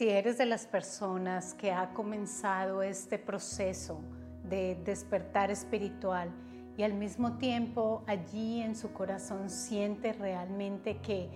Si eres de las personas que ha comenzado este proceso de despertar espiritual y al mismo tiempo allí en su corazón siente realmente que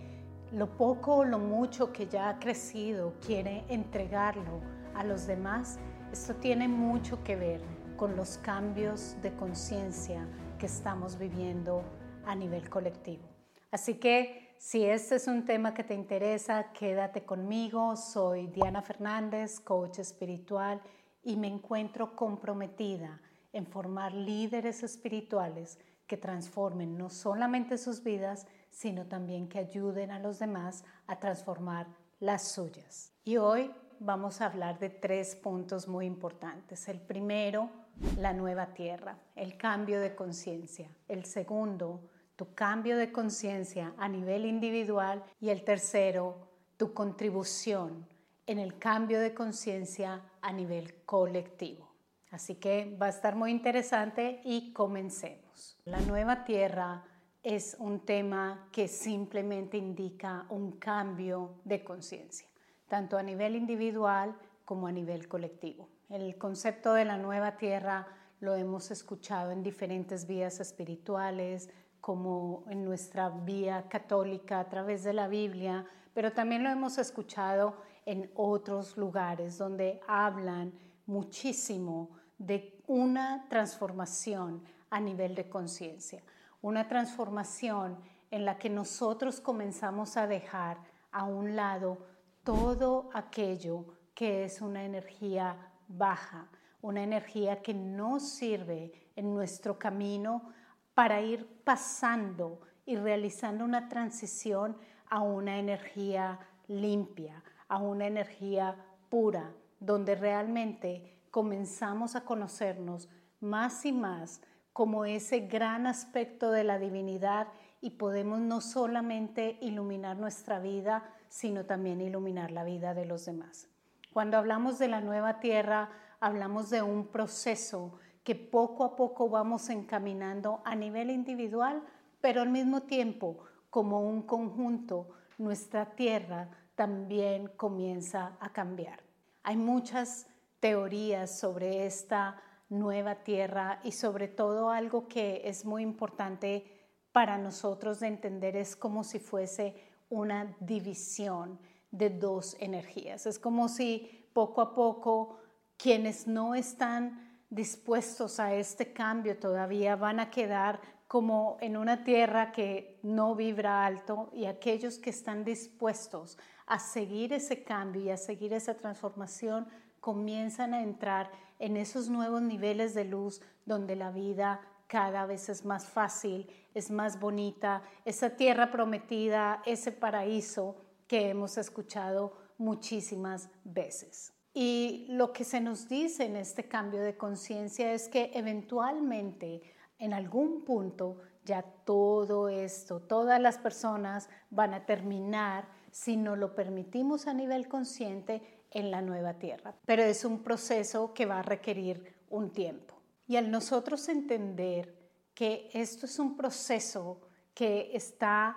lo poco o lo mucho que ya ha crecido quiere entregarlo a los demás, esto tiene mucho que ver con los cambios de conciencia que estamos viviendo a nivel colectivo. Así que si este es un tema que te interesa, quédate conmigo. Soy Diana Fernández, coach espiritual, y me encuentro comprometida en formar líderes espirituales que transformen no solamente sus vidas, sino también que ayuden a los demás a transformar las suyas. Y hoy vamos a hablar de tres puntos muy importantes. El primero, la nueva tierra, el cambio de conciencia. El segundo, tu cambio de conciencia a nivel individual y el tercero, tu contribución en el cambio de conciencia a nivel colectivo. Así que va a estar muy interesante y comencemos. La nueva tierra es un tema que simplemente indica un cambio de conciencia, tanto a nivel individual como a nivel colectivo. El concepto de la nueva tierra lo hemos escuchado en diferentes vías espirituales, como en nuestra vía católica a través de la Biblia, pero también lo hemos escuchado en otros lugares donde hablan muchísimo de una transformación a nivel de conciencia, una transformación en la que nosotros comenzamos a dejar a un lado todo aquello que es una energía baja, una energía que no sirve en nuestro camino para ir pasando y realizando una transición a una energía limpia, a una energía pura, donde realmente comenzamos a conocernos más y más como ese gran aspecto de la divinidad y podemos no solamente iluminar nuestra vida, sino también iluminar la vida de los demás. Cuando hablamos de la nueva tierra, hablamos de un proceso que poco a poco vamos encaminando a nivel individual, pero al mismo tiempo, como un conjunto, nuestra tierra también comienza a cambiar. Hay muchas teorías sobre esta nueva tierra y sobre todo algo que es muy importante para nosotros de entender es como si fuese una división de dos energías. Es como si poco a poco quienes no están dispuestos a este cambio todavía van a quedar como en una tierra que no vibra alto y aquellos que están dispuestos a seguir ese cambio y a seguir esa transformación comienzan a entrar en esos nuevos niveles de luz donde la vida cada vez es más fácil, es más bonita, esa tierra prometida, ese paraíso que hemos escuchado muchísimas veces. Y lo que se nos dice en este cambio de conciencia es que eventualmente, en algún punto, ya todo esto, todas las personas van a terminar, si no lo permitimos a nivel consciente, en la nueva tierra. Pero es un proceso que va a requerir un tiempo. Y al nosotros entender que esto es un proceso que está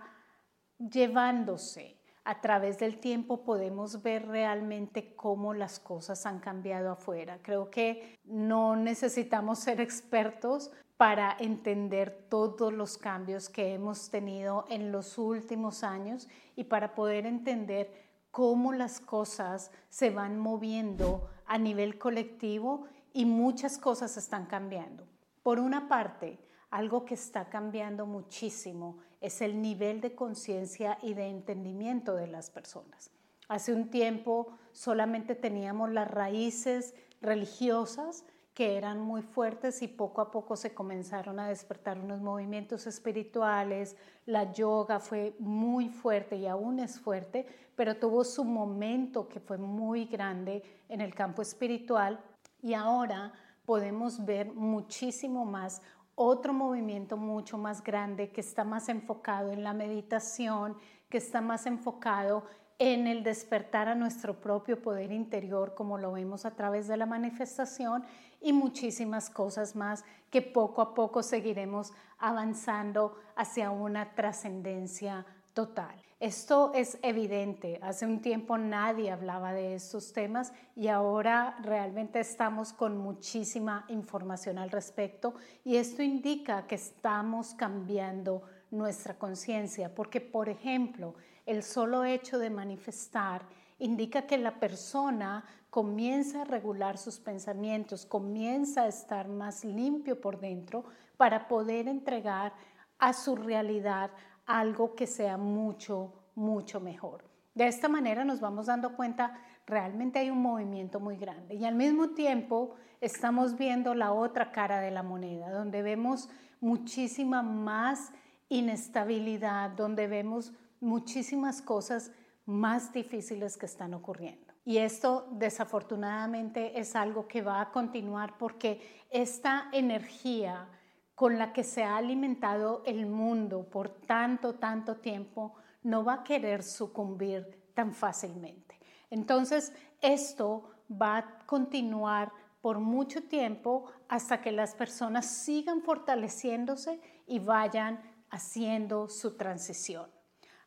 llevándose a través del tiempo podemos ver realmente cómo las cosas han cambiado afuera. Creo que no necesitamos ser expertos para entender todos los cambios que hemos tenido en los últimos años y para poder entender cómo las cosas se van moviendo a nivel colectivo y muchas cosas están cambiando. Por una parte, algo que está cambiando muchísimo es el nivel de conciencia y de entendimiento de las personas. Hace un tiempo solamente teníamos las raíces religiosas que eran muy fuertes y poco a poco se comenzaron a despertar unos movimientos espirituales, la yoga fue muy fuerte y aún es fuerte, pero tuvo su momento que fue muy grande en el campo espiritual y ahora podemos ver muchísimo más otro movimiento mucho más grande que está más enfocado en la meditación, que está más enfocado en el despertar a nuestro propio poder interior, como lo vemos a través de la manifestación, y muchísimas cosas más que poco a poco seguiremos avanzando hacia una trascendencia total. Esto es evidente. Hace un tiempo nadie hablaba de estos temas y ahora realmente estamos con muchísima información al respecto y esto indica que estamos cambiando nuestra conciencia porque, por ejemplo, el solo hecho de manifestar indica que la persona comienza a regular sus pensamientos, comienza a estar más limpio por dentro para poder entregar a su realidad algo que sea mucho, mucho mejor. De esta manera nos vamos dando cuenta, realmente hay un movimiento muy grande y al mismo tiempo estamos viendo la otra cara de la moneda, donde vemos muchísima más inestabilidad, donde vemos muchísimas cosas más difíciles que están ocurriendo. Y esto desafortunadamente es algo que va a continuar porque esta energía con la que se ha alimentado el mundo por tanto, tanto tiempo, no va a querer sucumbir tan fácilmente. Entonces, esto va a continuar por mucho tiempo hasta que las personas sigan fortaleciéndose y vayan haciendo su transición.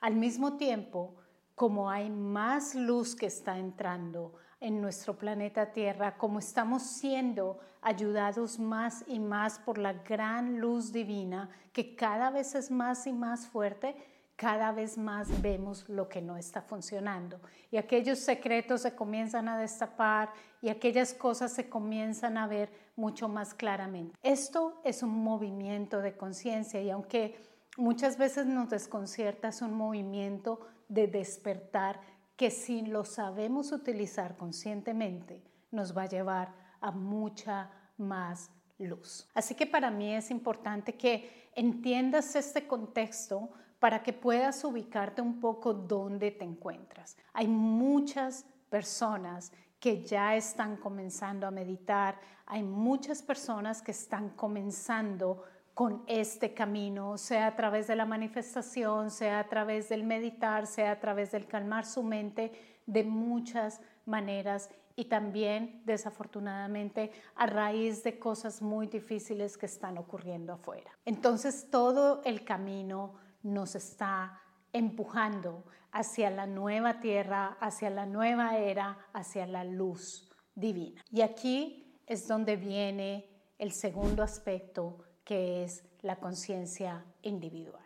Al mismo tiempo, como hay más luz que está entrando en nuestro planeta Tierra, como estamos siendo ayudados más y más por la gran luz divina, que cada vez es más y más fuerte, cada vez más vemos lo que no está funcionando. Y aquellos secretos se comienzan a destapar y aquellas cosas se comienzan a ver mucho más claramente. Esto es un movimiento de conciencia y aunque muchas veces nos desconcierta, es un movimiento de despertar que si lo sabemos utilizar conscientemente, nos va a llevar a mucha más luz. Así que para mí es importante que entiendas este contexto para que puedas ubicarte un poco dónde te encuentras. Hay muchas personas que ya están comenzando a meditar, hay muchas personas que están comenzando con este camino, sea a través de la manifestación, sea a través del meditar, sea a través del calmar su mente, de muchas maneras y también desafortunadamente a raíz de cosas muy difíciles que están ocurriendo afuera. Entonces todo el camino nos está empujando hacia la nueva tierra, hacia la nueva era, hacia la luz divina. Y aquí es donde viene el segundo aspecto que es la conciencia individual.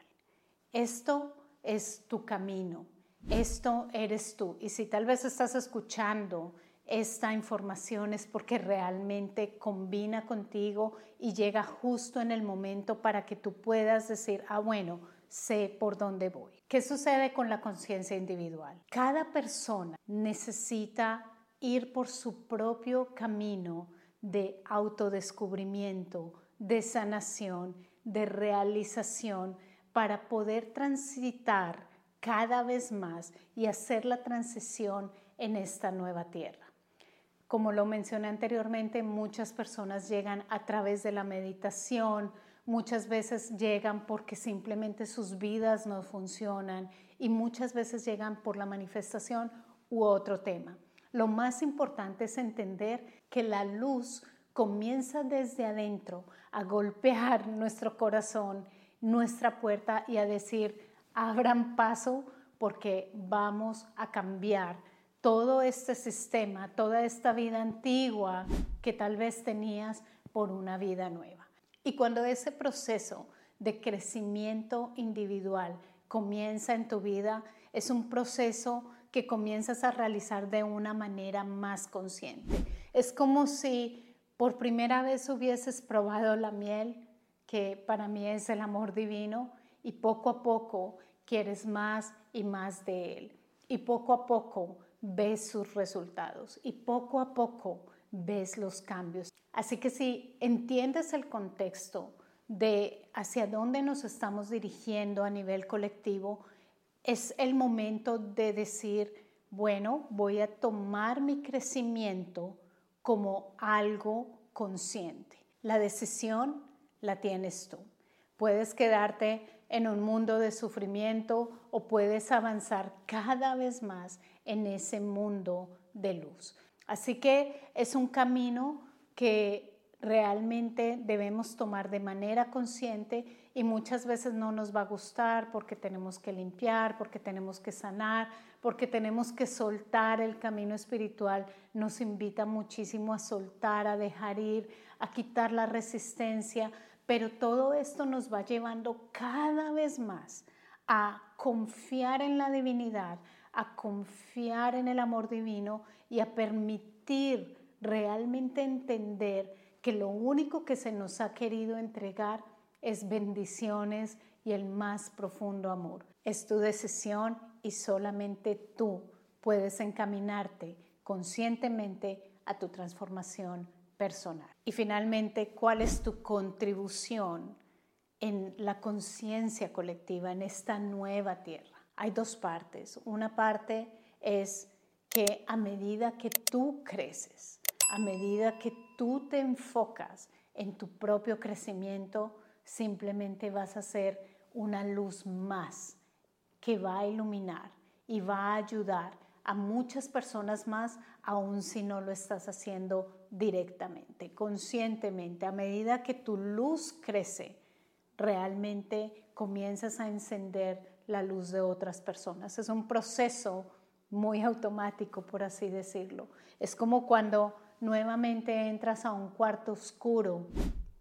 Esto es tu camino, esto eres tú. Y si tal vez estás escuchando esta información es porque realmente combina contigo y llega justo en el momento para que tú puedas decir, ah, bueno, sé por dónde voy. ¿Qué sucede con la conciencia individual? Cada persona necesita ir por su propio camino de autodescubrimiento, de sanación, de realización, para poder transitar cada vez más y hacer la transición en esta nueva tierra. Como lo mencioné anteriormente, muchas personas llegan a través de la meditación, muchas veces llegan porque simplemente sus vidas no funcionan y muchas veces llegan por la manifestación u otro tema. Lo más importante es entender que la luz comienza desde adentro a golpear nuestro corazón, nuestra puerta y a decir, abran paso porque vamos a cambiar todo este sistema, toda esta vida antigua que tal vez tenías por una vida nueva. Y cuando ese proceso de crecimiento individual comienza en tu vida, es un proceso que comienzas a realizar de una manera más consciente. Es como si por primera vez hubieses probado la miel, que para mí es el amor divino, y poco a poco quieres más y más de él. Y poco a poco ves sus resultados y poco a poco ves los cambios. Así que si entiendes el contexto de hacia dónde nos estamos dirigiendo a nivel colectivo, es el momento de decir, bueno, voy a tomar mi crecimiento como algo consciente. La decisión la tienes tú. Puedes quedarte en un mundo de sufrimiento o puedes avanzar cada vez más en ese mundo de luz. Así que es un camino que realmente debemos tomar de manera consciente y muchas veces no nos va a gustar porque tenemos que limpiar, porque tenemos que sanar, porque tenemos que soltar el camino espiritual. Nos invita muchísimo a soltar, a dejar ir, a quitar la resistencia, pero todo esto nos va llevando cada vez más a confiar en la divinidad, a confiar en el amor divino y a permitir realmente entender que lo único que se nos ha querido entregar es bendiciones y el más profundo amor. Es tu decisión y solamente tú puedes encaminarte conscientemente a tu transformación personal. Y finalmente, ¿cuál es tu contribución en la conciencia colectiva, en esta nueva tierra? Hay dos partes. Una parte es que a medida que tú creces, a medida que tú te enfocas en tu propio crecimiento, simplemente vas a ser una luz más que va a iluminar y va a ayudar a muchas personas más, aun si no lo estás haciendo directamente, conscientemente. A medida que tu luz crece, realmente comienzas a encender la luz de otras personas. Es un proceso muy automático, por así decirlo. Es como cuando nuevamente entras a un cuarto oscuro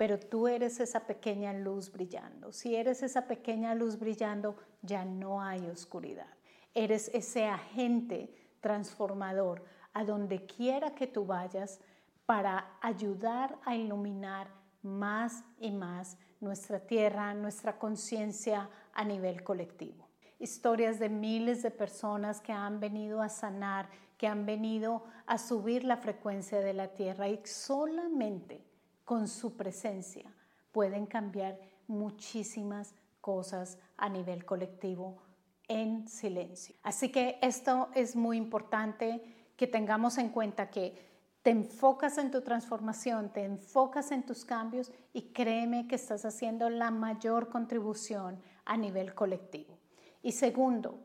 pero tú eres esa pequeña luz brillando. Si eres esa pequeña luz brillando, ya no hay oscuridad. Eres ese agente transformador a donde quiera que tú vayas para ayudar a iluminar más y más nuestra tierra, nuestra conciencia a nivel colectivo. Historias de miles de personas que han venido a sanar, que han venido a subir la frecuencia de la tierra y solamente con su presencia pueden cambiar muchísimas cosas a nivel colectivo en silencio. Así que esto es muy importante que tengamos en cuenta que te enfocas en tu transformación, te enfocas en tus cambios y créeme que estás haciendo la mayor contribución a nivel colectivo. Y segundo,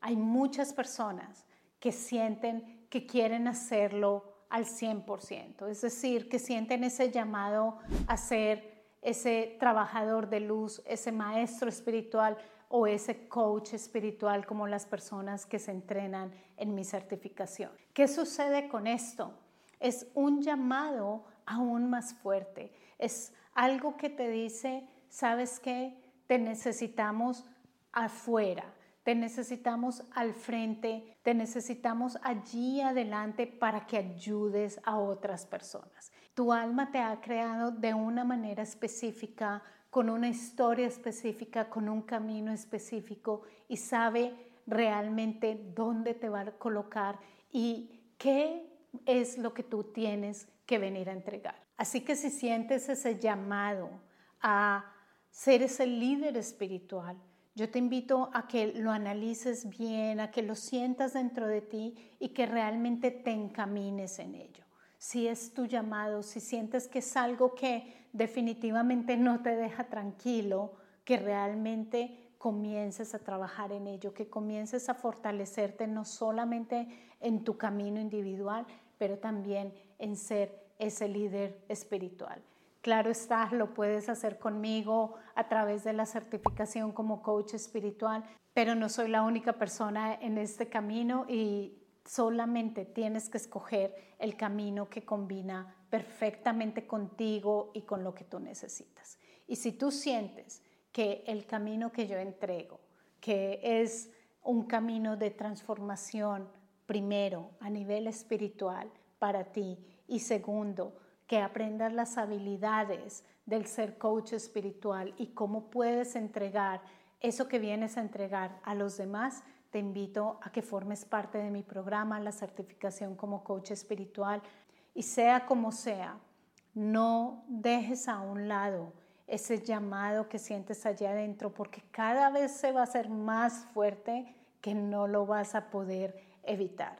hay muchas personas que sienten que quieren hacerlo al 100%, es decir, que sienten ese llamado a ser ese trabajador de luz, ese maestro espiritual o ese coach espiritual como las personas que se entrenan en mi certificación. ¿Qué sucede con esto? Es un llamado aún más fuerte, es algo que te dice, sabes qué, te necesitamos afuera, te necesitamos al frente, te necesitamos allí adelante para que ayudes a otras personas. Tu alma te ha creado de una manera específica, con una historia específica, con un camino específico y sabe realmente dónde te va a colocar y qué es lo que tú tienes que venir a entregar. Así que si sientes ese llamado a ser ese líder espiritual, yo te invito a que lo analices bien, a que lo sientas dentro de ti y que realmente te encamines en ello. Si es tu llamado, si sientes que es algo que definitivamente no te deja tranquilo, que realmente comiences a trabajar en ello, que comiences a fortalecerte no solamente en tu camino individual, pero también en ser ese líder espiritual. Claro está, lo puedes hacer conmigo a través de la certificación como coach espiritual, pero no soy la única persona en este camino y solamente tienes que escoger el camino que combina perfectamente contigo y con lo que tú necesitas. Y si tú sientes que el camino que yo entrego, que es un camino de transformación, primero a nivel espiritual para ti y segundo, que aprendas las habilidades del ser coach espiritual y cómo puedes entregar eso que vienes a entregar a los demás, te invito a que formes parte de mi programa, la certificación como coach espiritual. Y sea como sea, no dejes a un lado ese llamado que sientes allá adentro, porque cada vez se va a hacer más fuerte que no lo vas a poder evitar.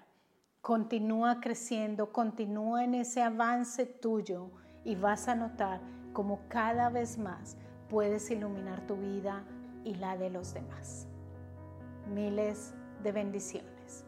Continúa creciendo, continúa en ese avance tuyo y vas a notar cómo cada vez más puedes iluminar tu vida y la de los demás. Miles de bendiciones.